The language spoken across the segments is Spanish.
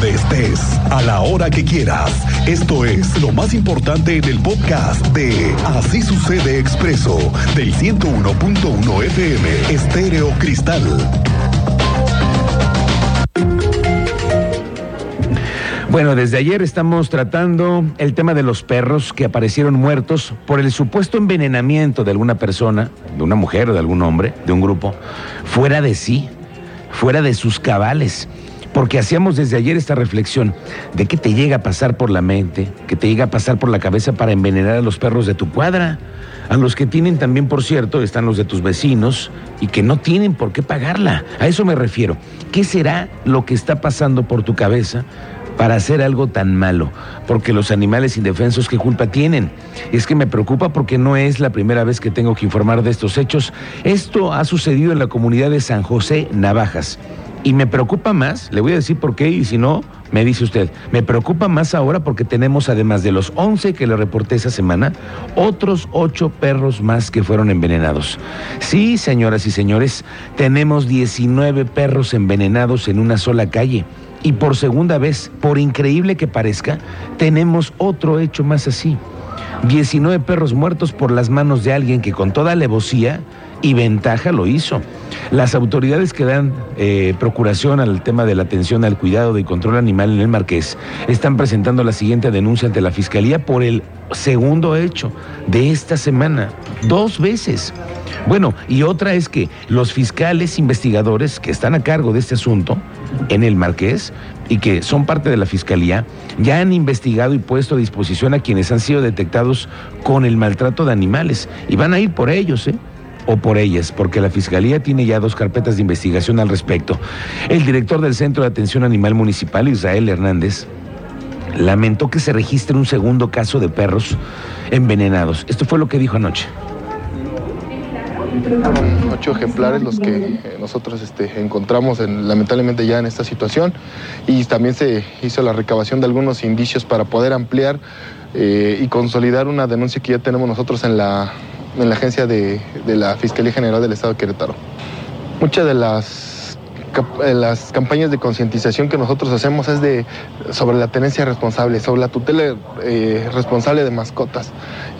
donde estés, a la hora que quieras. Esto es lo más importante en el podcast de Así sucede expreso del 101.1 FM Estéreo Cristal. Bueno, desde ayer estamos tratando el tema de los perros que aparecieron muertos por el supuesto envenenamiento de alguna persona, de una mujer o de algún hombre, de un grupo, fuera de sí, fuera de sus cabales. Porque hacíamos desde ayer esta reflexión de qué te llega a pasar por la mente, que te llega a pasar por la cabeza para envenenar a los perros de tu cuadra. A los que tienen también, por cierto, están los de tus vecinos y que no tienen por qué pagarla. A eso me refiero. ¿Qué será lo que está pasando por tu cabeza para hacer algo tan malo, porque los animales indefensos qué culpa tienen. Es que me preocupa porque no es la primera vez que tengo que informar de estos hechos. Esto ha sucedido en la comunidad de San José Navajas. Y me preocupa más, le voy a decir por qué, y si no, me dice usted, me preocupa más ahora porque tenemos, además de los 11 que le reporté esa semana, otros 8 perros más que fueron envenenados. Sí, señoras y señores, tenemos 19 perros envenenados en una sola calle. Y por segunda vez, por increíble que parezca, tenemos otro hecho más así. 19 perros muertos por las manos de alguien que con toda alevosía y ventaja lo hizo. Las autoridades que dan eh, procuración al tema de la atención al cuidado y control animal en el Marqués están presentando la siguiente denuncia ante la Fiscalía por el segundo hecho de esta semana, dos veces. Bueno, y otra es que los fiscales investigadores que están a cargo de este asunto en el Marqués y que son parte de la Fiscalía ya han investigado y puesto a disposición a quienes han sido detectados con el maltrato de animales y van a ir por ellos, ¿eh? O por ellas, porque la Fiscalía tiene ya dos carpetas de investigación al respecto. El director del Centro de Atención Animal Municipal, Israel Hernández, lamentó que se registre un segundo caso de perros envenenados. Esto fue lo que dijo anoche. Ocho ejemplares los que eh, nosotros este, encontramos lamentablemente ya en esta situación y también se hizo la recabación de algunos indicios para poder ampliar eh, y consolidar una denuncia que ya tenemos nosotros en la, en la agencia de, de la Fiscalía General del Estado de Querétaro. Muchas de las eh, las campañas de concientización que nosotros hacemos es de sobre la tenencia responsable, sobre la tutela eh, responsable de mascotas.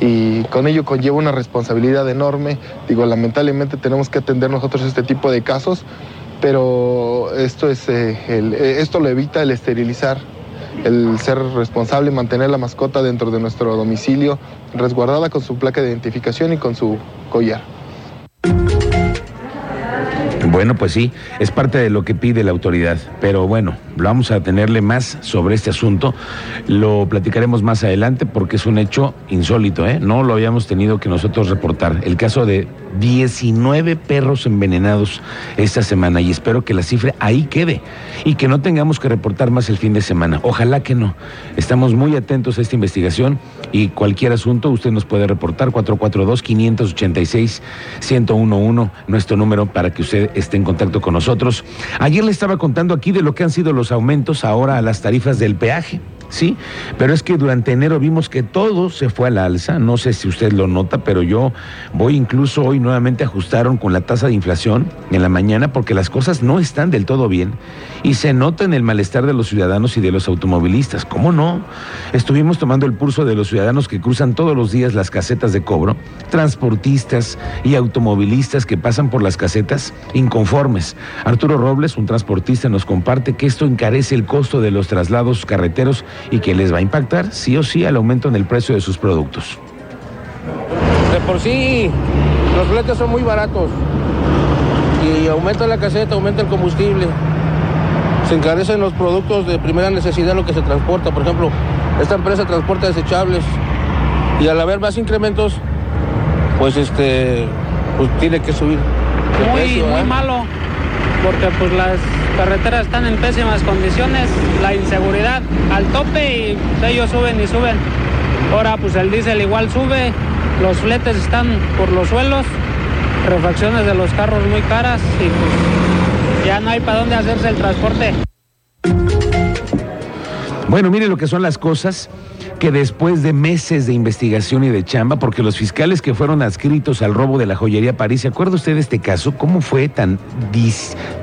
Y con ello conlleva una responsabilidad enorme. Digo, lamentablemente tenemos que atender nosotros este tipo de casos, pero esto, es, eh, esto lo evita el esterilizar el ser responsable, mantener la mascota dentro de nuestro domicilio, resguardada con su placa de identificación y con su collar. Bueno, pues sí, es parte de lo que pide la autoridad, pero bueno, vamos a tenerle más sobre este asunto. Lo platicaremos más adelante porque es un hecho insólito, ¿eh? No lo habíamos tenido que nosotros reportar. El caso de 19 perros envenenados esta semana y espero que la cifra ahí quede y que no tengamos que reportar más el fin de semana. Ojalá que no. Estamos muy atentos a esta investigación y cualquier asunto usted nos puede reportar 442-586-1011, nuestro número para que usted esté en contacto con nosotros. Ayer le estaba contando aquí de lo que han sido los aumentos ahora a las tarifas del peaje. ¿Sí? Pero es que durante enero vimos que todo se fue a la alza, no sé si usted lo nota, pero yo voy incluso hoy nuevamente ajustaron con la tasa de inflación en la mañana porque las cosas no están del todo bien y se nota en el malestar de los ciudadanos y de los automovilistas, ¿cómo no? Estuvimos tomando el pulso de los ciudadanos que cruzan todos los días las casetas de cobro, transportistas y automovilistas que pasan por las casetas inconformes. Arturo Robles, un transportista, nos comparte que esto encarece el costo de los traslados carreteros y que les va a impactar sí o sí al aumento en el precio de sus productos. De por sí, los fletes son muy baratos y aumenta la caseta, aumenta el combustible. Se encarecen los productos de primera necesidad, lo que se transporta. Por ejemplo, esta empresa transporta desechables y al haber más incrementos, pues este, pues tiene que subir. muy, muy malo, porque pues las carreteras están en pésimas condiciones, la inseguridad al tope y ellos suben y suben. Ahora pues el diésel igual sube, los fletes están por los suelos, refacciones de los carros muy caras y pues ya no hay para dónde hacerse el transporte. Bueno, mire lo que son las cosas que después de meses de investigación y de chamba, porque los fiscales que fueron adscritos al robo de la joyería París, ¿se acuerda usted de este caso? ¿Cómo fue tan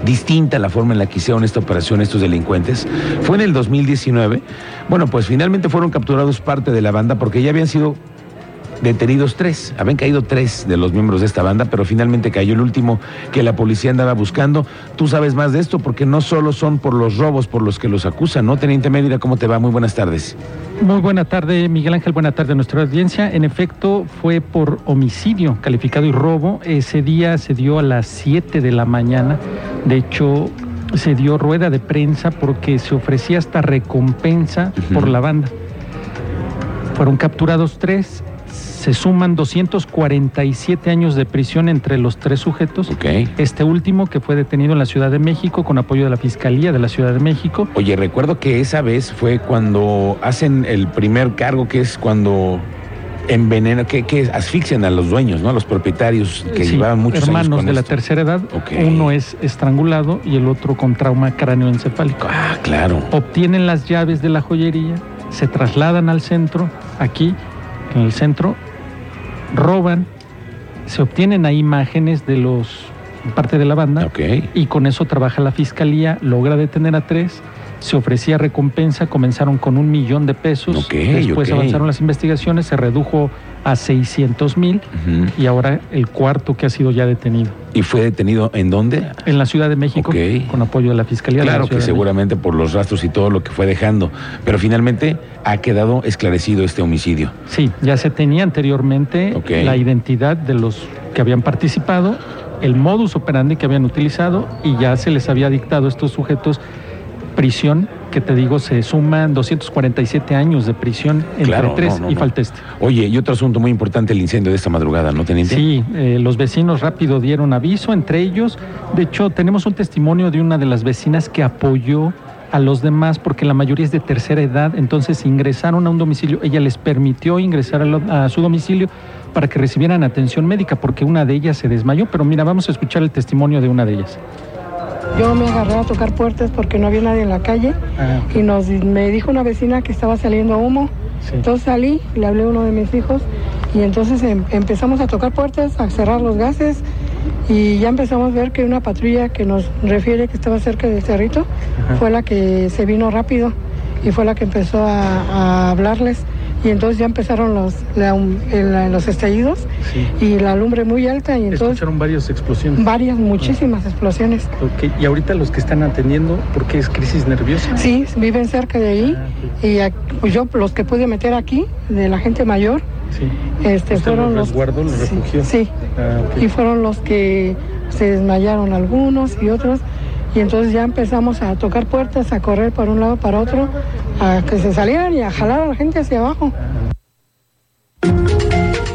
distinta la forma en la que hicieron esta operación estos delincuentes? Fue en el 2019. Bueno, pues finalmente fueron capturados parte de la banda porque ya habían sido detenidos tres. Habían caído tres de los miembros de esta banda, pero finalmente cayó el último que la policía andaba buscando. Tú sabes más de esto porque no solo son por los robos por los que los acusan, ¿no? Teniente Mérida, ¿cómo te va? Muy buenas tardes. Muy buena tarde, Miguel Ángel. Buena tarde a nuestra audiencia. En efecto, fue por homicidio calificado y robo. Ese día se dio a las 7 de la mañana. De hecho, se dio rueda de prensa porque se ofrecía hasta recompensa por la banda. Fueron capturados tres, se suman 247 años de prisión entre los tres sujetos. Este último que fue detenido en la Ciudad de México con apoyo de la Fiscalía de la Ciudad de México. Oye, recuerdo que esa vez fue cuando hacen el primer cargo, que es cuando envenenan, que, que asfixian a los dueños, ¿no? A los propietarios que llevaban muchos hermanos años de la tercera edad. Uno es estrangulado y el otro con trauma cráneoencefálico. Ah, claro. Obtienen las llaves de la joyería, se trasladan al centro, aquí, en el centro, roban, se obtienen ahí imágenes de los parte de la banda y con eso trabaja la fiscalía, logra detener a tres, se ofrecía recompensa, comenzaron con un millón de pesos, después avanzaron las investigaciones, se redujo a 600 mil y ahora el cuarto que ha sido ya detenido. ¿Y fue detenido en dónde? En la Ciudad de México, con apoyo de la Fiscalía. Claro que seguramente por los rastros y todo lo que fue dejando, pero finalmente ha quedado esclarecido este homicidio. Sí, ya se tenía anteriormente la identidad de los que habían participado, el modus operandi que habían utilizado y ya se les había dictado a estos sujetos prisión, que te digo, se suman 247 años de prisión entre tres y falta este. Oye, y otro asunto muy importante, el incendio de esta madrugada, ¿no, teniente? Sí, eh, los vecinos rápido dieron aviso, entre ellos, de hecho, tenemos un testimonio de una de las vecinas que apoyó a los demás porque la mayoría es de tercera edad, entonces ingresaron a un domicilio, ella les permitió ingresar a, a su domicilio para que recibieran atención médica porque una de ellas se desmayó, pero mira, vamos a escuchar el testimonio de una de ellas. Yo me agarré a tocar puertas porque no había nadie en la calle ah, y nos, me dijo una vecina que estaba saliendo humo. Entonces salí, le hablé a uno de mis hijos y entonces em, empezamos a tocar puertas, a cerrar los gases y ya empezamos a ver que una patrulla que nos refiere que estaba cerca del cerrito fue la que se vino rápido y fue la que empezó a hablarles y entonces ya empezaron los, los estallidos y la lumbre muy alta. Y entonces, ¿Escucharon varias explosiones? Varias, muchísimas explosiones. ¿Y ahorita los que están atendiendo, por qué es crisis nerviosa? Sí, viven cerca de ahí ah, y pues yo los que pude meter aquí, de la gente mayor, sí. este, fueron los... resguardo, los refugió? Sí, ah, y fueron los que se desmayaron algunos y otros y entonces ya empezamos a tocar puertas, a correr por un lado para otro, a que se salieran y a jalar a la gente hacia abajo.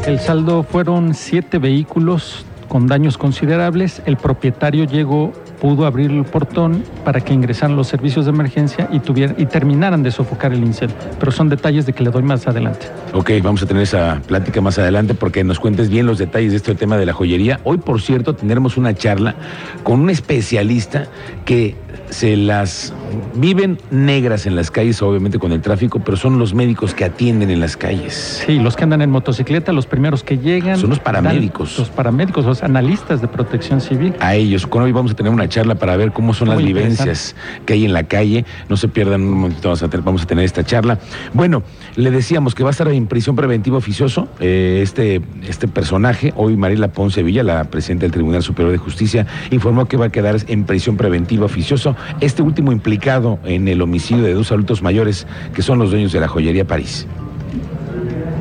El saldo fueron siete vehículos con daños considerables. El propietario llegó pudo abrir el portón para que ingresaran los servicios de emergencia y, tuvieran, y terminaran de sofocar el incendio. Pero son detalles de que le doy más adelante. Ok, vamos a tener esa plática más adelante porque nos cuentes bien los detalles de este tema de la joyería. Hoy, por cierto, tendremos una charla con un especialista que se las viven negras en las calles, obviamente con el tráfico, pero son los médicos que atienden en las calles. Sí, los que andan en motocicleta, los primeros que llegan. Son los paramédicos. los paramédicos, los analistas de protección civil. A ellos. Con hoy vamos a tener una charla para ver cómo son las vivencias que hay en la calle. No se pierdan un momentito, vamos a tener, vamos a tener esta charla. Bueno, le decíamos que va a estar en prisión preventiva oficioso eh, este, este personaje. Hoy Mariela Ponce Villa, la presidenta del Tribunal Superior de Justicia, informó que va a quedar en prisión preventiva oficioso. Este último implicado en el homicidio de dos adultos mayores que son los dueños de la joyería París.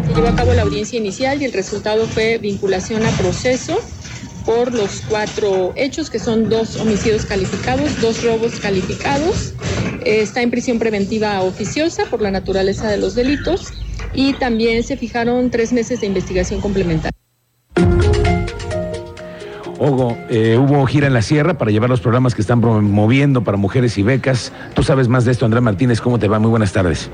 Se llevó a cabo la audiencia inicial y el resultado fue vinculación a proceso por los cuatro hechos, que son dos homicidios calificados, dos robos calificados. Eh, está en prisión preventiva oficiosa por la naturaleza de los delitos y también se fijaron tres meses de investigación complementaria. Hugo, eh, hubo gira en la sierra para llevar los programas que están promoviendo para mujeres y becas. Tú sabes más de esto, Andrea Martínez. ¿Cómo te va? Muy buenas tardes.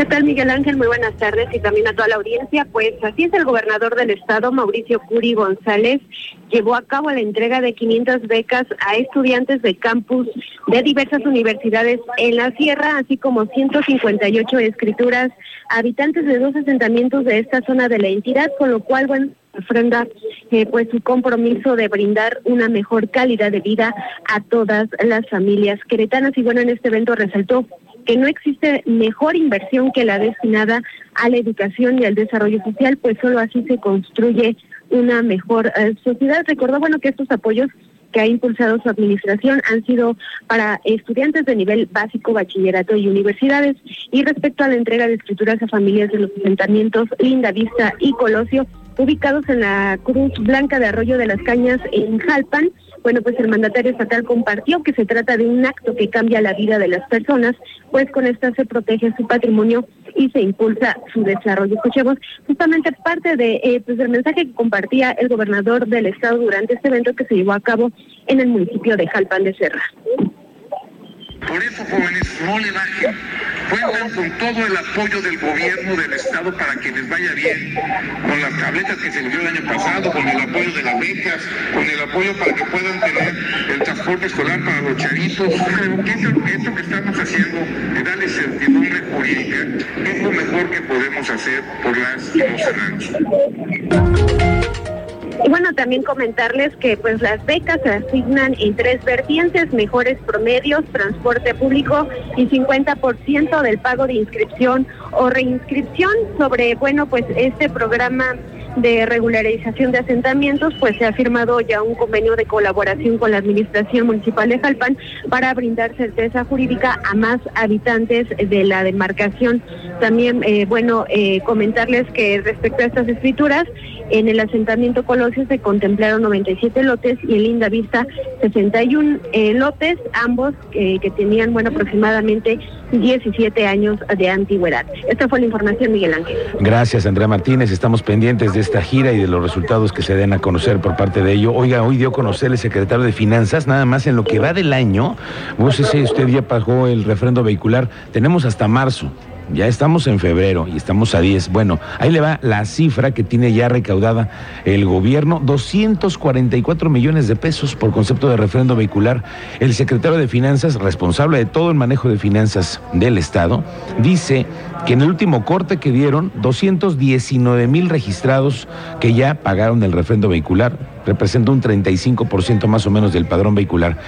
¿Qué tal, Miguel Ángel? Muy buenas tardes y también a toda la audiencia. Pues así es, el gobernador del estado, Mauricio Curi González, llevó a cabo la entrega de 500 becas a estudiantes de campus de diversas universidades en la sierra, así como 158 escrituras habitantes de dos asentamientos de esta zona de la entidad, con lo cual, bueno, ofrenda eh, pues su compromiso de brindar una mejor calidad de vida a todas las familias queretanas y bueno en este evento resaltó que no existe mejor inversión que la destinada a la educación y al desarrollo social pues solo así se construye una mejor eh, sociedad recordó bueno que estos apoyos que ha impulsado su administración han sido para estudiantes de nivel básico, bachillerato y universidades. Y respecto a la entrega de escrituras a familias de los asentamientos Linda Vista y Colosio, ubicados en la Cruz Blanca de Arroyo de las Cañas en Jalpan. Bueno, pues el mandatario estatal compartió que se trata de un acto que cambia la vida de las personas, pues con esta se protege su patrimonio y se impulsa su desarrollo. Escuchemos justamente parte de eh, pues, del mensaje que compartía el gobernador del estado durante este evento que se llevó a cabo en el municipio de Jalpan de Serra. Por eso, jóvenes, no le bajen. Cuentan con todo el apoyo del gobierno del Estado para que les vaya bien, con las tabletas que se les dio el año pasado, con el apoyo de las becas, con el apoyo para que puedan tener el transporte escolar para los chavitos. Creo que esto, que estamos haciendo, de darle certidumbre jurídica, es lo mejor que podemos hacer por las y los y bueno, también comentarles que pues las becas se asignan en tres vertientes, mejores promedios, transporte público y 50% del pago de inscripción o reinscripción. Sobre, bueno, pues este programa de regularización de asentamientos, pues se ha firmado ya un convenio de colaboración con la Administración Municipal de Jalpan para brindar certeza jurídica a más habitantes de la demarcación. También, eh, bueno, eh, comentarles que respecto a estas escrituras, en el asentamiento Colosio se contemplaron 97 lotes y en Linda Vista 61 eh, lotes, ambos que tenían, bueno, aproximadamente 17 años de antigüedad. Esta fue la información, Miguel Ángel. Gracias, Andrea Martínez. Estamos pendientes de esta gira y de los resultados que se den a conocer por parte de ello. Oiga, hoy dio a conocer el secretario de Finanzas, nada más en lo que va del año. No sé si usted ya pagó el refrendo vehicular. Tenemos hasta marzo. Ya estamos en febrero y estamos a 10. Bueno, ahí le va la cifra que tiene ya recaudada el gobierno, 244 millones de pesos por concepto de refrendo vehicular. El secretario de Finanzas, responsable de todo el manejo de finanzas del Estado, dice que en el último corte que dieron, 219 mil registrados que ya pagaron el refrendo vehicular, representa un 35% más o menos del padrón vehicular,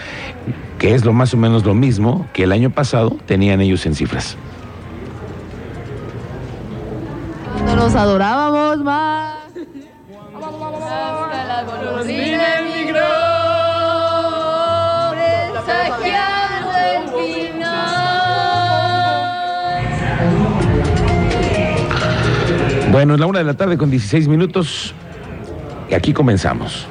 que es lo más o menos lo mismo que el año pasado tenían ellos en cifras. Nos adorábamos más. Hasta la golondrina emigró, presagiando el final. Bueno, es la una de la tarde con 16 minutos y aquí comenzamos.